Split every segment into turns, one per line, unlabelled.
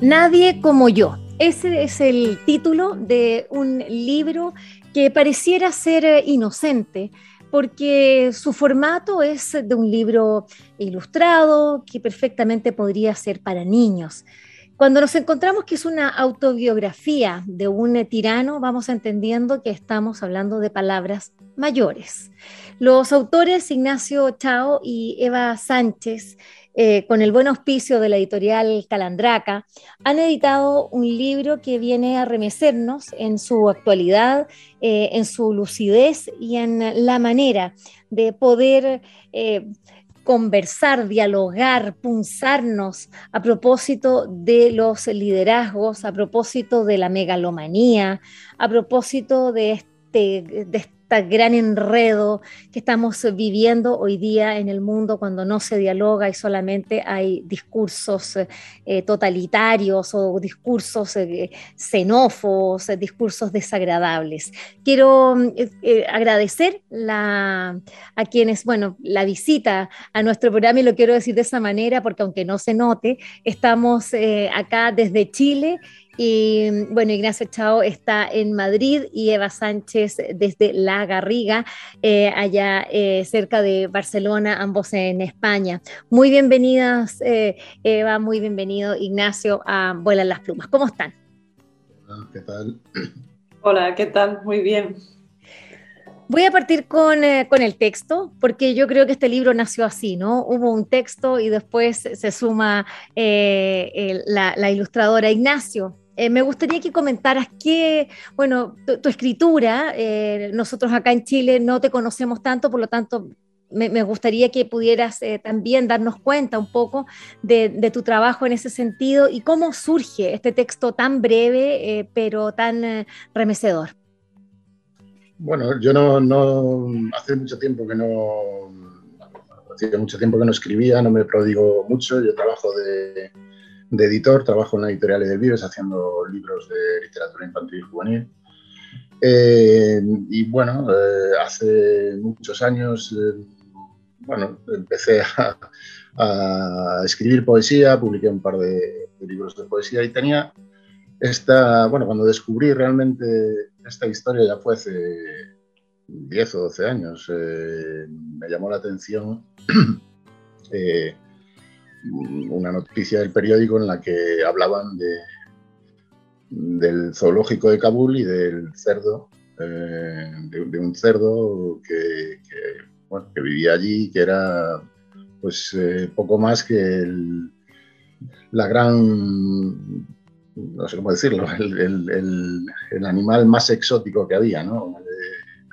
Nadie como yo. Ese es el título de un libro que pareciera ser eh, inocente, porque su formato es de un libro ilustrado que perfectamente podría ser para niños. Cuando nos encontramos que es una autobiografía de un tirano, vamos entendiendo que estamos hablando de palabras mayores. Los autores Ignacio Chao y Eva Sánchez eh, con el buen auspicio de la editorial Calandraca, han editado un libro que viene a remecernos en su actualidad, eh, en su lucidez y en la manera de poder eh, conversar, dialogar, punzarnos a propósito de los liderazgos, a propósito de la megalomanía, a propósito de este, este gran enredo que estamos viviendo hoy día en el mundo cuando no se dialoga y solamente hay discursos eh, totalitarios o discursos eh, xenófobos, eh, discursos desagradables. Quiero agradecer la, a quienes, bueno, la visita a nuestro programa y lo quiero decir de esa manera porque aunque no se note, estamos acá desde Chile y bueno, Ignacio Chao está en Madrid y Eva Sánchez desde La Garriga, eh, allá eh, cerca de Barcelona, ambos en España. Muy bienvenidas, eh, Eva, muy bienvenido, Ignacio, a Vuelan las Plumas. ¿Cómo están?
Hola, ¿qué tal?
Hola, ¿qué tal? Muy bien.
Voy a partir con, con, el texto, porque yo creo que este libro nació así, ¿no? Hubo un texto y después se suma la, la, ilustradora Ignacio. Eh, me gustaría que comentaras que, bueno, tu, escritura, eh, nosotros acá en Chile no te conocemos tanto, por lo tanto, me, gustaría que pudieras eh, también darnos cuenta un poco de, tu trabajo en ese sentido y cómo surge este texto tan breve, pero tan remecedor.
Bueno, yo no, hace mucho tiempo que no, hace mucho tiempo que no escribía, no me prodigo mucho, yo trabajo de de editor, trabajo en la editorial de Vives haciendo libros de literatura infantil y juvenil. Eh, y bueno, eh, hace muchos años, eh, bueno, empecé a, escribir poesía, publiqué un par de, libros de poesía y tenía esta, bueno, cuando descubrí realmente esta historia ya fue hace 10 o 12 años, me llamó la atención una noticia del periódico en la que hablaban de, del zoológico de Kabul y del cerdo, eh, de, un cerdo que, que, vivía allí, que era pues eh, poco más que la gran, no sé cómo decirlo, el, animal más exótico que había.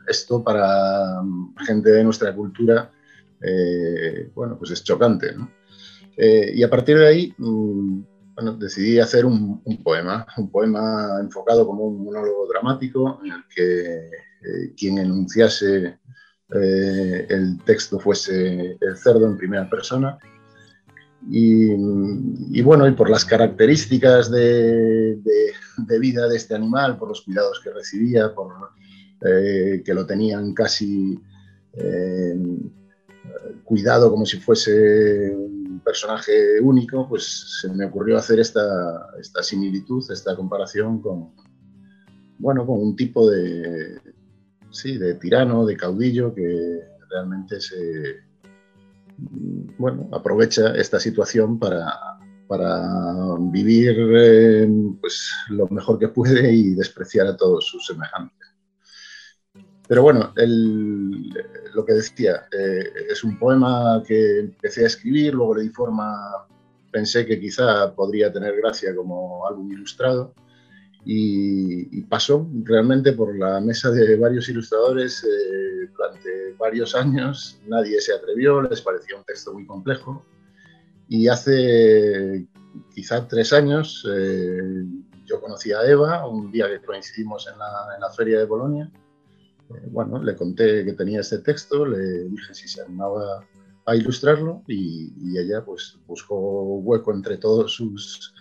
Esto para gente de nuestra cultura, eh, bueno, pues es chocante. Eh, y a partir de ahí, mm, decidí hacer un, poema, un poema enfocado como un monólogo dramático en el que eh, quien enunciase eh, el texto fuese el cerdo en primera persona. Y, bueno, y por las características de, vida de este animal, por los cuidados que recibía, por que lo tenían casi cuidado como si fuese un personaje único, pues se me ocurrió hacer esta, esta similitud, esta comparación con, bueno, con un tipo de, sí, de tirano, de caudillo que realmente se, bueno, aprovecha esta situación para, para vivir eh, pues, lo mejor que puede y despreciar a todos sus semejantes. Pero bueno, lo que decía, eh, es un poema que empecé a escribir, luego le di forma, pensé que quizá podría tener gracia como álbum ilustrado y, pasó realmente por la mesa de varios ilustradores eh, durante varios años. Nadie se atrevió, les parecía un texto muy complejo. Y hace quizá tres años eh, yo conocí a Eva, un día que coincidimos en la, en la feria de Bolonia. Eh, bueno, le conté que tenía este texto, le dije si se animaba a ilustrarlo y, y ella pues buscó hueco entre todos sus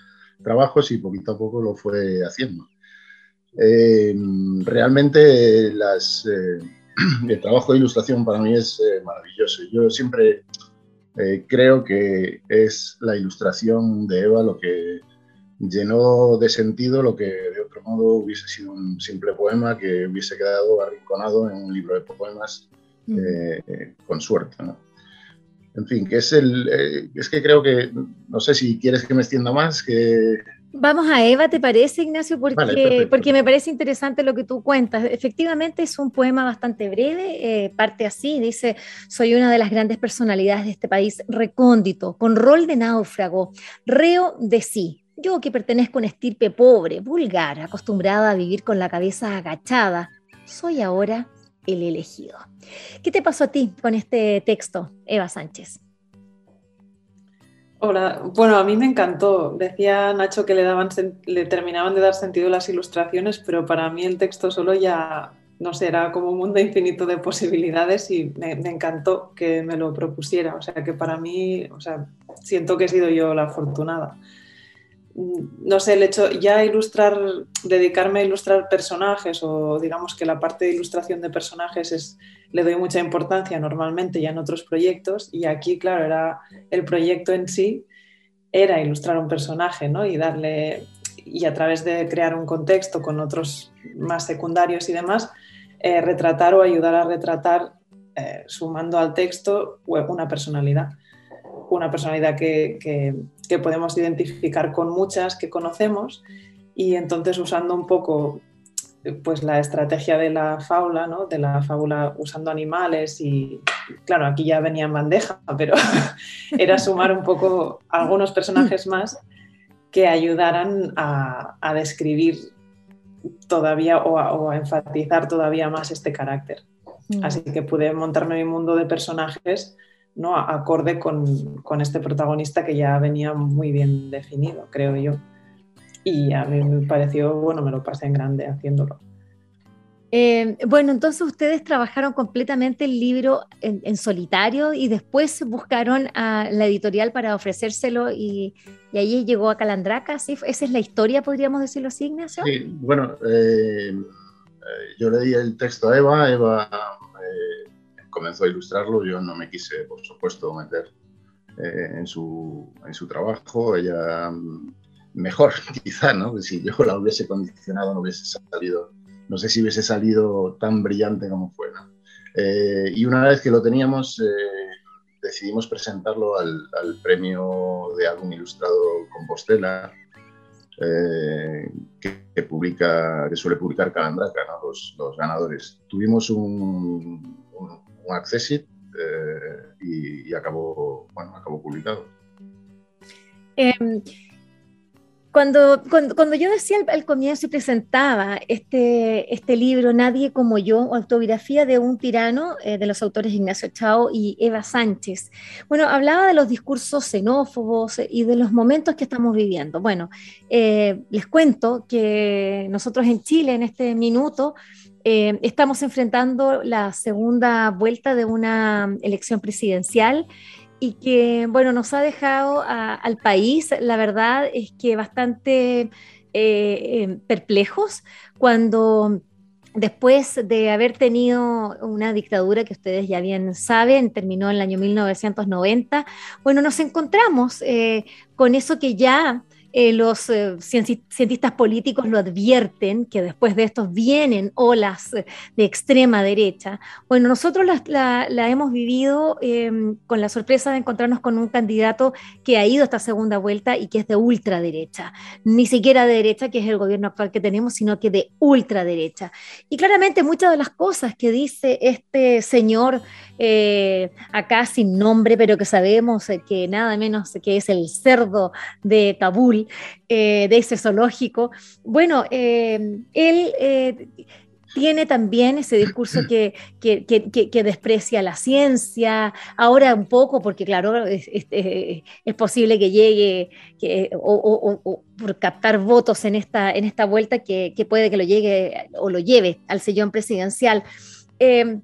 trabajos y poquito a poco lo fue haciendo. Eh, realmente las, eh, el trabajo de ilustración para mí es eh, maravilloso. Yo siempre creo que es la ilustración de Eva lo que llenó de sentido lo que de otro modo hubiese sido un simple poema que hubiese quedado arrinconado en un libro de poemas mm. con suerte. En fin, que es el. es que creo que. No sé si quieres que me extienda más, que
Vamos a Eva, ¿te parece, Ignacio? Porque, porque me parece interesante lo que tú cuentas. Efectivamente es un poema bastante breve, eh, parte así, dice, soy una de las grandes personalidades de este país recóndito, con rol de náufrago, reo de sí. Yo que pertenezco a una estirpe pobre, vulgar, acostumbrada a vivir con la cabeza agachada, soy ahora el elegido. ¿Qué te pasó a ti con este texto, Eva Sánchez?
Hola, bueno, a mí me encantó. Decía Nacho que le, daban, le terminaban de dar sentido las ilustraciones, pero para mí el texto solo ya, no sé, era como un mundo infinito de posibilidades y me, me encantó que me lo propusiera. O sea, que para mí, o sea, siento que he sido yo la afortunada. Mm, no sé, el hecho ya ilustrar, dedicarme a ilustrar personajes o digamos que la parte de ilustración de personajes es, le doy mucha importancia normalmente ya en otros proyectos y aquí, claro, era el proyecto en sí era ilustrar un personaje, ¿no? Y darle, y a través de crear un contexto con otros más secundarios y demás, eh, retratar o ayudar a retratar, eh, sumando al texto, una personalidad una personalidad que, podemos identificar con muchas que conocemos y entonces usando un poco pues la estrategia de la fábula, ¿no? de la fábula usando animales y claro, aquí ya venía en bandeja, pero era sumar un poco algunos personajes más que ayudaran a, a describir todavía o a, o a, enfatizar todavía más este carácter. Mm. Así que pude montarme mi mundo de personajes ¿no? acorde con, este protagonista que ya venía muy bien definido, creo yo. Y a mí me pareció, bueno, me lo pasé en grande haciéndolo.
Eh, bueno, entonces ustedes trabajaron completamente el libro en, solitario y después buscaron a la editorial para ofrecérselo y, y ahí llegó a Calandraca, ¿sí? Esa es la historia, podríamos decirlo así, Ignacio.
Sí, bueno, eh, eh, yo le di el texto a Eva, Eva comenzó a ilustrarlo, yo no me quise, por supuesto, meter eh, en, su, en su trabajo. Ella, mm, mejor quizá, ¿no? Si yo la hubiese condicionado, no hubiese salido, no sé si hubiese salido tan brillante como fue, eh, y una vez que lo teníamos, eh, decidimos presentarlo al, al, premio de álbum ilustrado Compostela, que, que, publica, que suele publicar Calandraca, ¿no? los, los, ganadores. Tuvimos un, un Accessit eh, y, acabó, bueno, acabó publicado.
Em, cuando, cuando, yo decía al, comienzo y presentaba este, este libro, Nadie como yo, autobiografía de un tirano, eh, de los autores Ignacio Chao y Eva Sánchez, bueno, hablaba de los discursos xenófobos y de los momentos que estamos viviendo. Bueno, eh, les cuento que nosotros en Chile, en este minuto, eh, estamos enfrentando la segunda vuelta de una elección presidencial y que, bueno, nos ha dejado al país, la verdad es que bastante eh, eh, perplejos cuando después de haber tenido una dictadura que ustedes ya bien saben, terminó en el año 1990, bueno, nos encontramos con eso que ya eh, los eh, cientistas políticos lo advierten, que después de estos vienen olas eh, de extrema derecha. Bueno, nosotros la, hemos vivido em, con la sorpresa de encontrarnos con un candidato que ha ido a esta segunda vuelta y que es de ultraderecha. Ni siquiera de derecha, que es el gobierno actual que tenemos, sino que de ultraderecha. Y claramente muchas de las cosas que dice este señor acá sin nombre, pero que sabemos que nada menos que es el cerdo de Kabul, Kabul, de ese zoológico. Bueno, él tiene también ese discurso que, que, desprecia la ciencia, ahora un poco, porque claro, es, posible que llegue o, por captar votos en esta, en esta vuelta que, puede que lo llegue o lo lleve al sillón presidencial. Eh,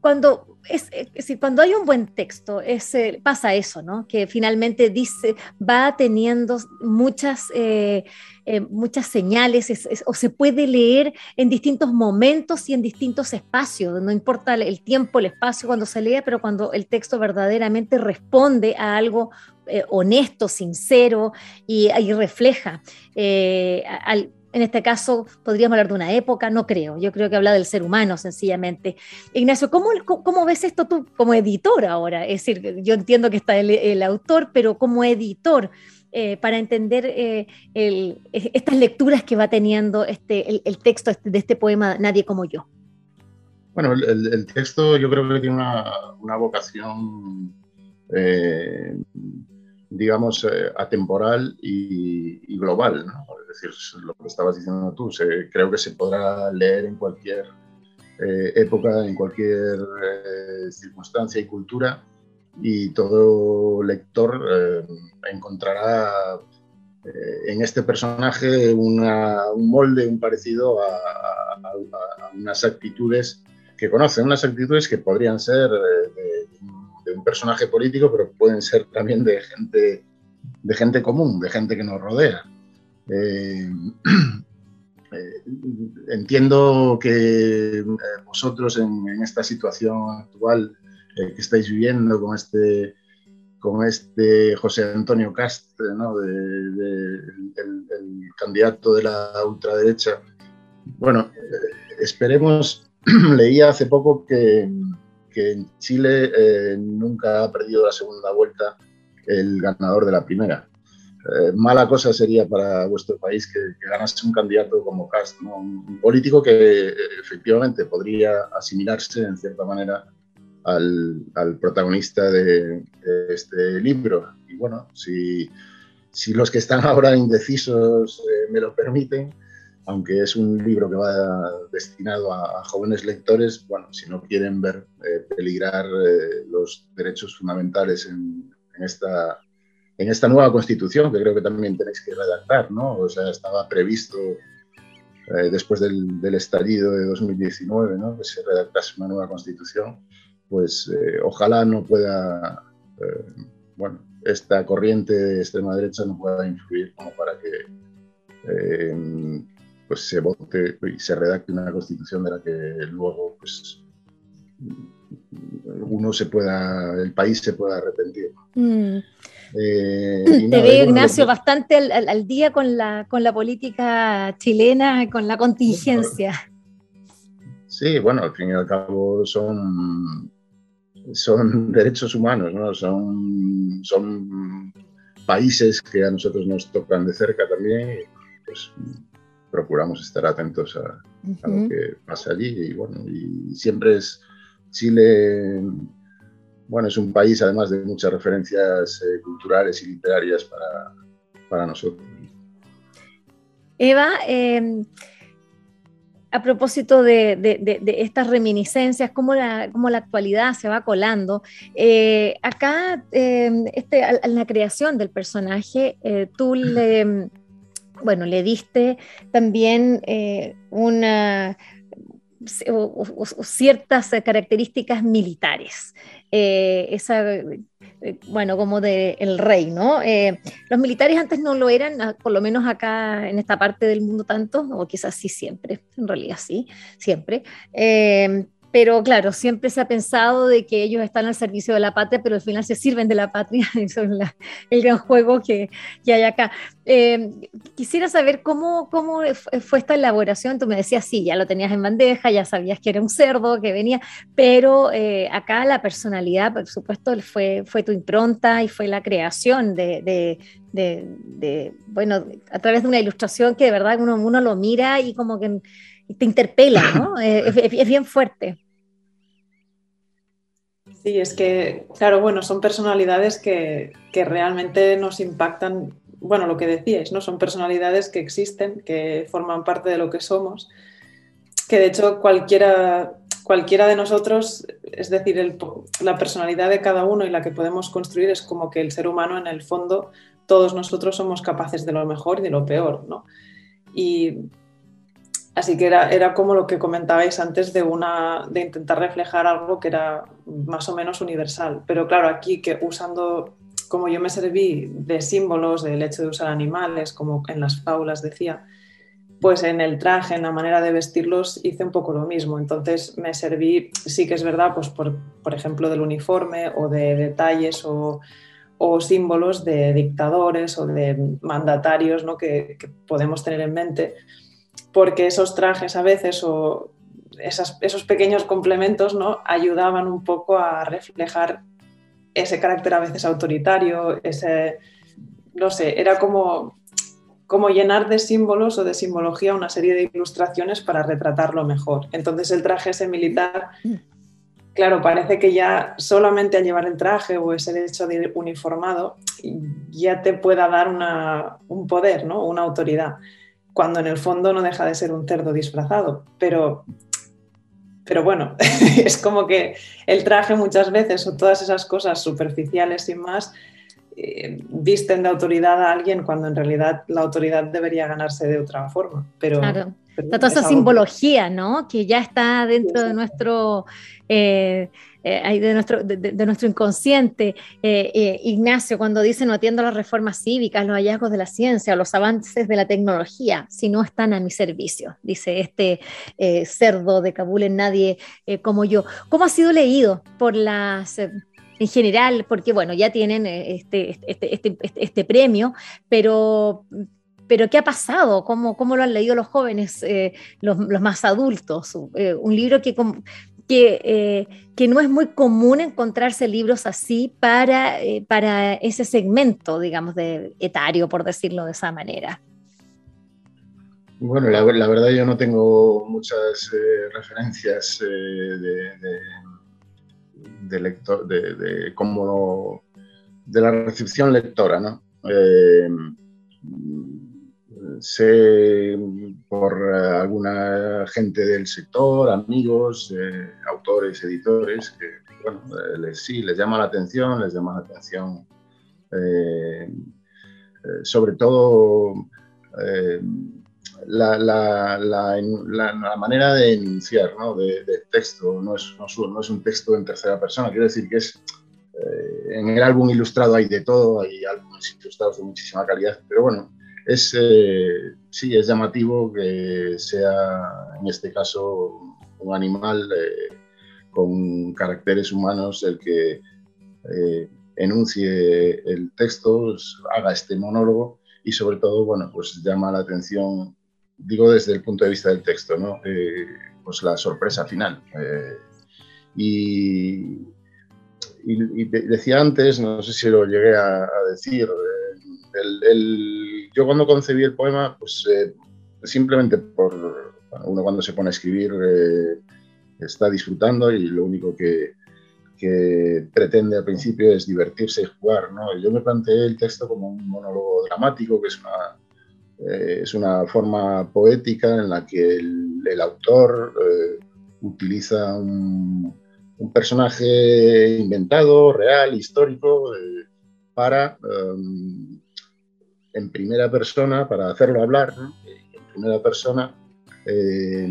cuando es, cuando hay un buen texto, eh, pasa eso, ¿no? Que finalmente dice, va teniendo muchas, eh, eh, muchas señales o se puede leer en distintos momentos y en distintos espacios. No importa el tiempo, el espacio cuando se lea, pero cuando el texto verdaderamente responde a algo honesto, sincero y, y refleja al, en este caso, podríamos hablar de una época, no creo. Yo creo que habla del ser humano, sencillamente. Ignacio, ¿cómo, ves esto tú como editor ahora? Es decir, yo entiendo que está el, autor, pero como editor, eh, para entender eh, estas lecturas que va teniendo este, el, texto este, de este poema Nadie como yo.
Bueno, el, texto yo creo que tiene una, vocación eh, digamos, eh, atemporal y, global. Es decir, lo que estabas diciendo tú, creo que se podrá leer en cualquier eh, época, en cualquier eh, circunstancia y cultura, y todo lector encontrará en este personaje un molde, un parecido a, unas actitudes que conocen, unas actitudes que podrían ser de un personaje político, pero pueden ser también de gente, de gente común, de gente que nos rodea. Eh, eh, entiendo que eh, vosotros en, esta situación actual que estáis viviendo con este, con este José Antonio Cast, ¿no? el, candidato de la ultraderecha, bueno, esperemos, leía hace poco que que en Chile eh, nunca ha perdido la segunda vuelta el ganador de la primera. Eh, mala cosa sería para vuestro país que, ganase un candidato como Cast, un, político que eh, efectivamente podría asimilarse en cierta manera al, protagonista de, este libro. Y bueno, si, si, los que están ahora indecisos me lo permiten, aunque es un libro que va destinado a, jóvenes lectores, bueno, si no quieren ver eh, peligrar eh, los derechos fundamentales en, esta, nueva constitución, que creo que también tenéis que redactar, ¿no? O sea, estaba previsto eh, después del, estallido de 2019, ¿no? Que se redactase una nueva constitución, pues ojalá no pueda, bueno, esta corriente de extrema derecha no pueda influir como para que pues se vote y se redacte una constitución de la que luego pues uno se pueda, el país se pueda arrepentir.
Mm. Eh, Te veo, Ignacio, bastante al, día con la, con la política chilena, con la contingencia.
Sí, bueno, al fin y al cabo son, son derechos humanos, ¿no? Son, son países que a nosotros nos tocan de cerca también. Pues procuramos estar atentos a, lo que pasa allí. Y bueno, y siempre es Chile, bueno, es un país además de muchas referencias eh, culturales y literarias para, para nosotros.
Eva, em, a propósito de, estas reminiscencias, cómo la, cómo la actualidad se va colando, eh, acá em, este, en la creación del personaje, eh, tú le bueno, le diste también eh, una, ciertas características militares. Eh, esa, eh, bueno, como de el rey, ¿no? los militares antes no lo eran, ah, por lo menos acá en esta parte del mundo tanto, o quizás sí siempre, en realidad sí, siempre pero claro, siempre se ha pensado de que ellos están al servicio de la patria, pero al final se sirven de la patria, eso es el gran juego que, que hay acá. Eh, quisiera saber cómo, cómo fue esta elaboración, tú me decías, sí, ya lo tenías en bandeja, ya sabías que era un cerdo, que venía, pero eh, acá la personalidad, por supuesto, fue, fue tu impronta y fue la creación de, de, de, bueno, a través de una ilustración que de verdad uno, uno lo mira y como que te interpela, ¿no? Es, bien fuerte.
Sí, es que, claro, bueno, son personalidades que, realmente nos impactan bueno, lo que decíais, ¿no? Son personalidades que existen, que forman parte de lo que somos, que de hecho cualquiera, cualquiera de nosotros, es decir, la personalidad de cada uno y la que podemos construir es como que el ser humano en el fondo, todos nosotros somos capaces de lo mejor y de lo peor, ¿no? Y así que era, era como lo que comentabais antes de, una, de intentar reflejar algo que era más o menos universal. Pero claro, aquí que usando como yo me serví de símbolos del hecho de usar animales, como en las fábulas decía, pues en el traje, en la manera de vestirlos, hice un poco lo mismo. Entonces me serví, sí que es verdad, pues por, por ejemplo, del uniforme o de detalles o, o, símbolos de dictadores o de mandatarios ¿no? que, que, podemos tener en mente, porque esos trajes a veces o esas, esos pequeños complementos ¿no? ayudaban un poco a reflejar ese carácter a veces autoritario, ese, no sé, era como, como llenar de símbolos o de simbología una serie de ilustraciones para retratarlo mejor. Entonces el traje ese militar, claro, parece que ya solamente al llevar el traje o ese hecho de ir uniformado ya te pueda dar una, un poder, ¿no? una autoridad, cuando en el fondo no deja de ser un cerdo disfrazado. Pero pero bueno, es como que el traje muchas veces o todas esas cosas superficiales y más eh, visten de autoridad a alguien cuando en realidad la autoridad debería ganarse de otra forma. Pero,
claro. toda esa simbología, ¿no? Que ya está dentro de nuestro eh, eh, de, nuestro, de, nuestro inconsciente. Eh, eh, Ignacio, cuando dice no atiendo las reformas cívicas, los hallazgos de la ciencia, los avances de la tecnología, si no están a mi servicio, dice este cerdo de Kabul en nadie como yo. ¿Cómo ha sido leído por las en general, porque bueno, ya tienen este, este, este, este, este premio, pero, pero ¿qué ha pasado? ¿Cómo, cómo lo han leído los jóvenes, los, más adultos? un libro que, que, eh, que, no es muy común encontrarse libros así para, eh, para ese segmento, digamos, de etario, por decirlo de esa manera.
Bueno, la, verdad yo no tengo muchas eh, referencias de, de, lector, de, de, como de la recepción lectora, ¿no? sé por eh, alguna gente del sector, amigos, eh, autores, editores, que bueno, eh, les, sí, les llama la atención, les llama la atención sobre todo la, la, la, manera de enunciar ¿no? de, texto, no es, no, es un texto en tercera persona, quiero decir que es en el álbum ilustrado hay de todo, hay álbumes ilustrados de muchísima calidad, pero bueno, es, eh, sí, es llamativo que sea, en este caso, un animal eh, con caracteres humanos el que eh, enuncie el texto, haga este monólogo y sobre todo, bueno, pues llama la atención, digo desde el punto de vista del texto, ¿no? pues la sorpresa final. Y, y, decía antes, no sé si lo llegué a, decir, el yo cuando concebí el poema, pues eh, simplemente por uno cuando se pone a escribir eh, está disfrutando y lo único que, pretende al principio es divertirse y jugar. ¿no? Yo me planteé el texto como un monólogo dramático, que es una, eh, es una forma poética en la que el, autor utiliza un, personaje inventado, real, histórico, para um, en primera persona, para hacerlo hablar, en primera persona, eh,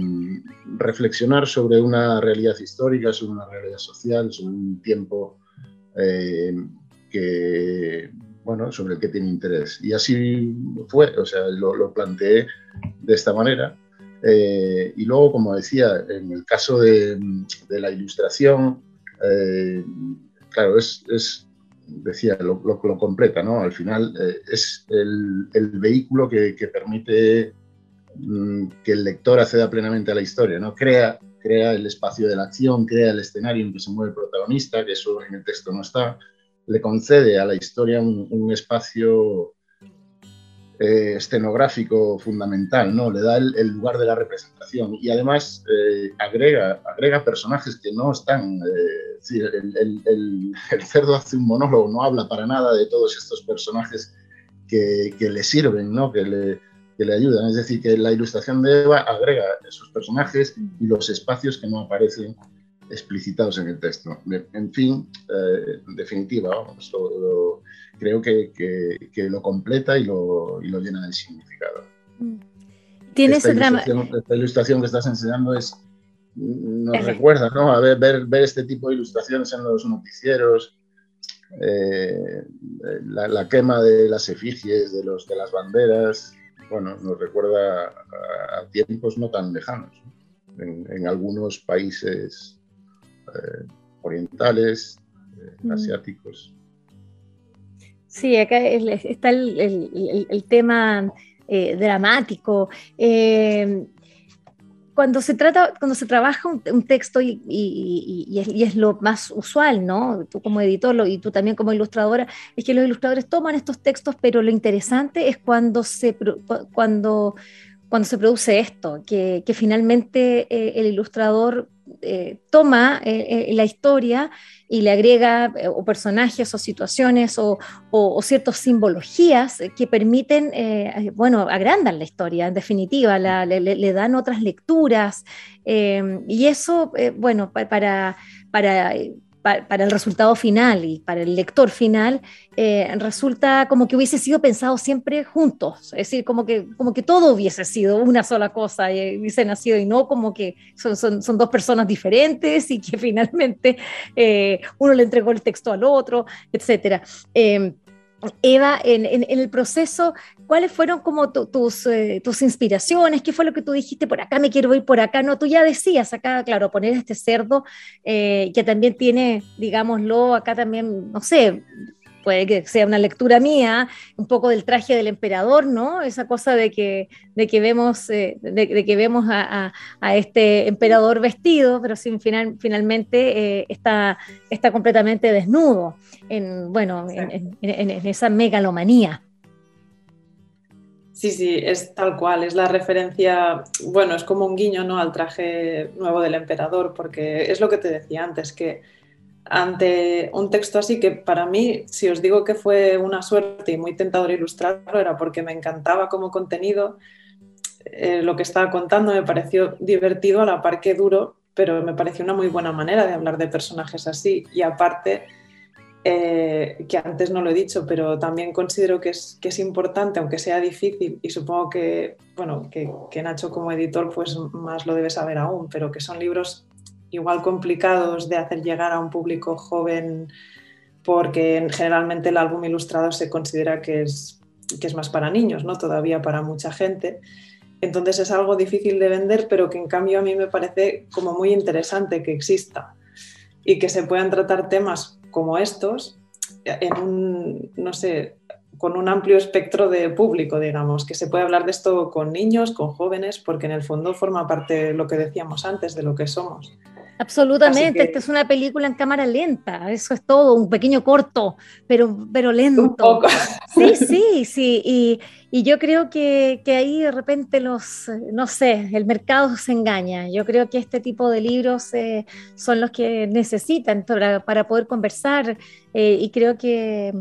reflexionar sobre una realidad histórica, sobre una realidad social, sobre un tiempo eh, que, bueno, sobre el que tiene interés. Y así fue, o sea, lo, planteé de esta manera. Eh, y luego, como decía, en el caso de, la ilustración, claro, es, es decía, lo, lo, completa, ¿no? Al final eh, es el, el vehículo que, que permite mm, que el lector acceda plenamente a la historia, ¿no? Crea, crea el espacio de la acción, crea el escenario en que se mueve el protagonista, que eso en el texto no está, le concede a la historia un, un espacio eh, escenográfico fundamental, ¿no? Le da el, lugar de la representación y además eh, agrega, agrega personajes que no están. Eh, el, cerdo hace un monólogo, no habla para nada de todos estos personajes que, le sirven, ¿no? que, le, que le ayudan. Es decir, que la ilustración de Eva agrega esos personajes y los espacios que no aparecen explicitados en el texto. En fin, en definitiva, creo que, que, lo completa y lo, y lo llena de significado.
Tiene
esta
ese drama.
Esta ilustración que estás enseñando es, nos recuerda ¿no? a ver, ver, ver, este tipo de ilustraciones en los noticieros, eh, la, quema de las efigies, de, los, de las banderas, bueno, nos recuerda a, tiempos no tan lejanos. En, algunos países eh, orientales, eh, mm. asiáticos.
Sí, acá está el, tema dramático cuando se trata, cuando se trabaja un, texto y, es, lo más usual, ¿no? Tú como editor y tú también como ilustradora, es que los ilustradores toman estos textos, pero lo interesante es cuando se, cuando, cuando se produce esto, que, finalmente eh, el ilustrador eh, toma eh, la historia y le agrega o personajes o situaciones o, ciertas simbologías que permiten, bueno, agrandan la historia, en definitiva, le, dan otras lecturas y eso, bueno, para, para para, el resultado final y para el lector final, eh, resulta como que hubiese sido pensado siempre juntos, es decir, como que, como que todo hubiese sido una sola cosa y hubiese nacido y no como que son, son, son dos personas diferentes y que finalmente eh, uno le entregó el texto al otro, etc. Eva, en, el proceso, ¿cuáles fueron como tus, eh, tus inspiraciones? ¿Qué fue lo que tú dijiste? Por acá me quiero ir, por acá no. Tú ya decías acá, claro, poner este cerdo eh, que también tiene, digámoslo, acá también, no sé, puede que sea una lectura mía, un poco del traje del emperador, ¿no? Esa cosa de que, de que vemos, eh, de, que vemos a, este emperador vestido, pero sin final, finalmente eh, está, está completamente desnudo, en, bueno, en, esa megalomanía.
Sí, sí, es tal cual, es la referencia, bueno, es como un guiño ¿no? al traje nuevo del emperador, porque es lo que te decía antes, que ante un texto así que para mí, si os digo que fue una suerte y muy tentador ilustrarlo, era porque me encantaba como contenido. Eh, lo que estaba contando me pareció divertido a la par que duro, pero me pareció una muy buena manera de hablar de personajes así. Y aparte, eh, que antes no lo he dicho, pero también considero que es, que es importante, aunque sea difícil, y supongo que, bueno, que, que Nacho como editor pues más lo debe saber aún, pero que son libros igual complicados de hacer llegar a un público joven porque generalmente el álbum ilustrado se considera que es, que es más para niños, ¿no? Todavía para mucha gente. Entonces es algo difícil de vender, pero que en cambio a mí me parece como muy interesante que exista y que se puedan tratar temas como estos en un, no sé, con un amplio espectro de público, digamos, que se puede hablar de esto con niños, con jóvenes, porque en el fondo forma parte de lo que decíamos antes, de lo que somos.
Absolutamente, esta es una película en cámara lenta, eso es todo, un pequeño corto, pero, pero lento. Sí, sí, sí, y, y yo creo que, que, ahí de repente los, no sé, el mercado se engaña. Yo creo que este tipo de libros eh, son los que necesitan para, para poder conversar eh, y creo que,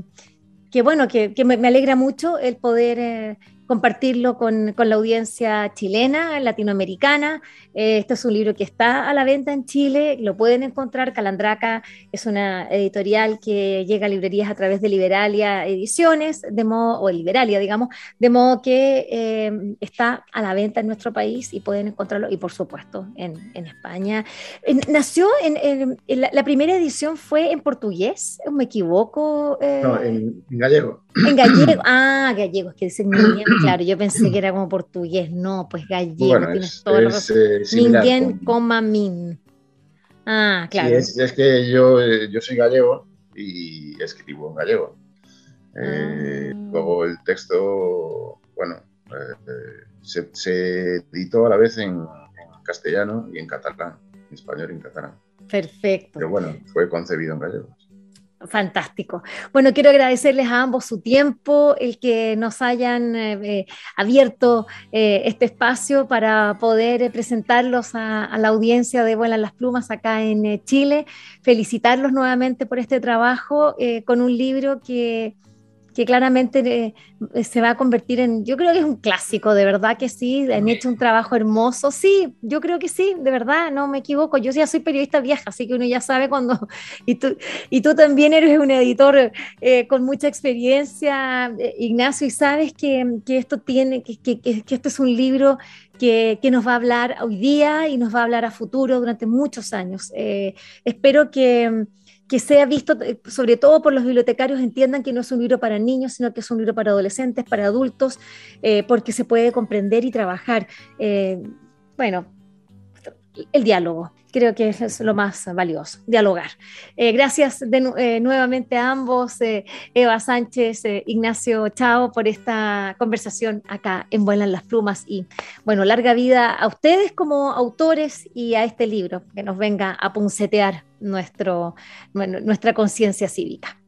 que bueno, que, me, alegra mucho el poder... Eh, compartirlo con, con, la audiencia chilena, latinoamericana. Eh, este es un libro que está a la venta en Chile, lo pueden encontrar. Calandraca es una editorial que llega a librerías a través de Liberalia Ediciones, de modo, o Liberalia, digamos, de modo que eh, está a la venta en nuestro país y pueden encontrarlo, y por supuesto en, en España. nació en, la, primera edición fue en portugués, ¿me equivoco?
Eh, no, en, gallego.
En gallego, ah, gallego, es que dicen claro, yo pensé que era como portugués, no, pues gallego, tienes todo el eh, coma min. Ah, claro.
Sí, es, que yo, eh, yo soy gallego y escribo en gallego. Eh, ah. Luego el texto, bueno, se, se, editó a la vez en, en, castellano y en catalán, en español y en catalán.
Perfecto.
Pero bueno, fue concebido en gallego.
Fantástico. Bueno, quiero agradecerles a ambos su tiempo, el que nos hayan eh, eh, abierto eh, este espacio para poder presentarlos a, la audiencia de Vuelan las Plumas acá en Chile. Felicitarlos nuevamente por este trabajo con un libro que que claramente eh, se va a convertir en, yo creo que es un clásico, de verdad que sí, han hecho un trabajo hermoso, sí, yo creo que sí, de verdad, no me equivoco, yo ya soy periodista vieja, así que uno ya sabe cuando, y tú, y tú también eres un editor eh, con mucha experiencia, eh, Ignacio, y sabes que, que esto tiene, que, que, que, esto es un libro que, que, nos va a hablar hoy día y nos va a hablar a futuro durante muchos años. espero que que sea visto, eh, sobre todo por los bibliotecarios, entiendan que no es un libro para niños, sino que es un libro para adolescentes, para adultos, eh, porque se puede comprender y trabajar. Eh, bueno, el diálogo. Creo que es lo más valioso, dialogar. gracias nuevamente a ambos, Eva Sánchez, Ignacio Chao, por esta conversación acá en Vuelan las Plumas. Y bueno, larga vida a ustedes como autores y a este libro que nos venga a puncetear nuestro, nuestra conciencia cívica.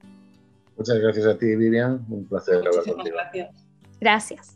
Muchas gracias a ti, Vivian. Un placer hablar contigo.
Gracias. Gracias.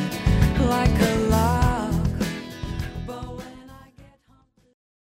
like a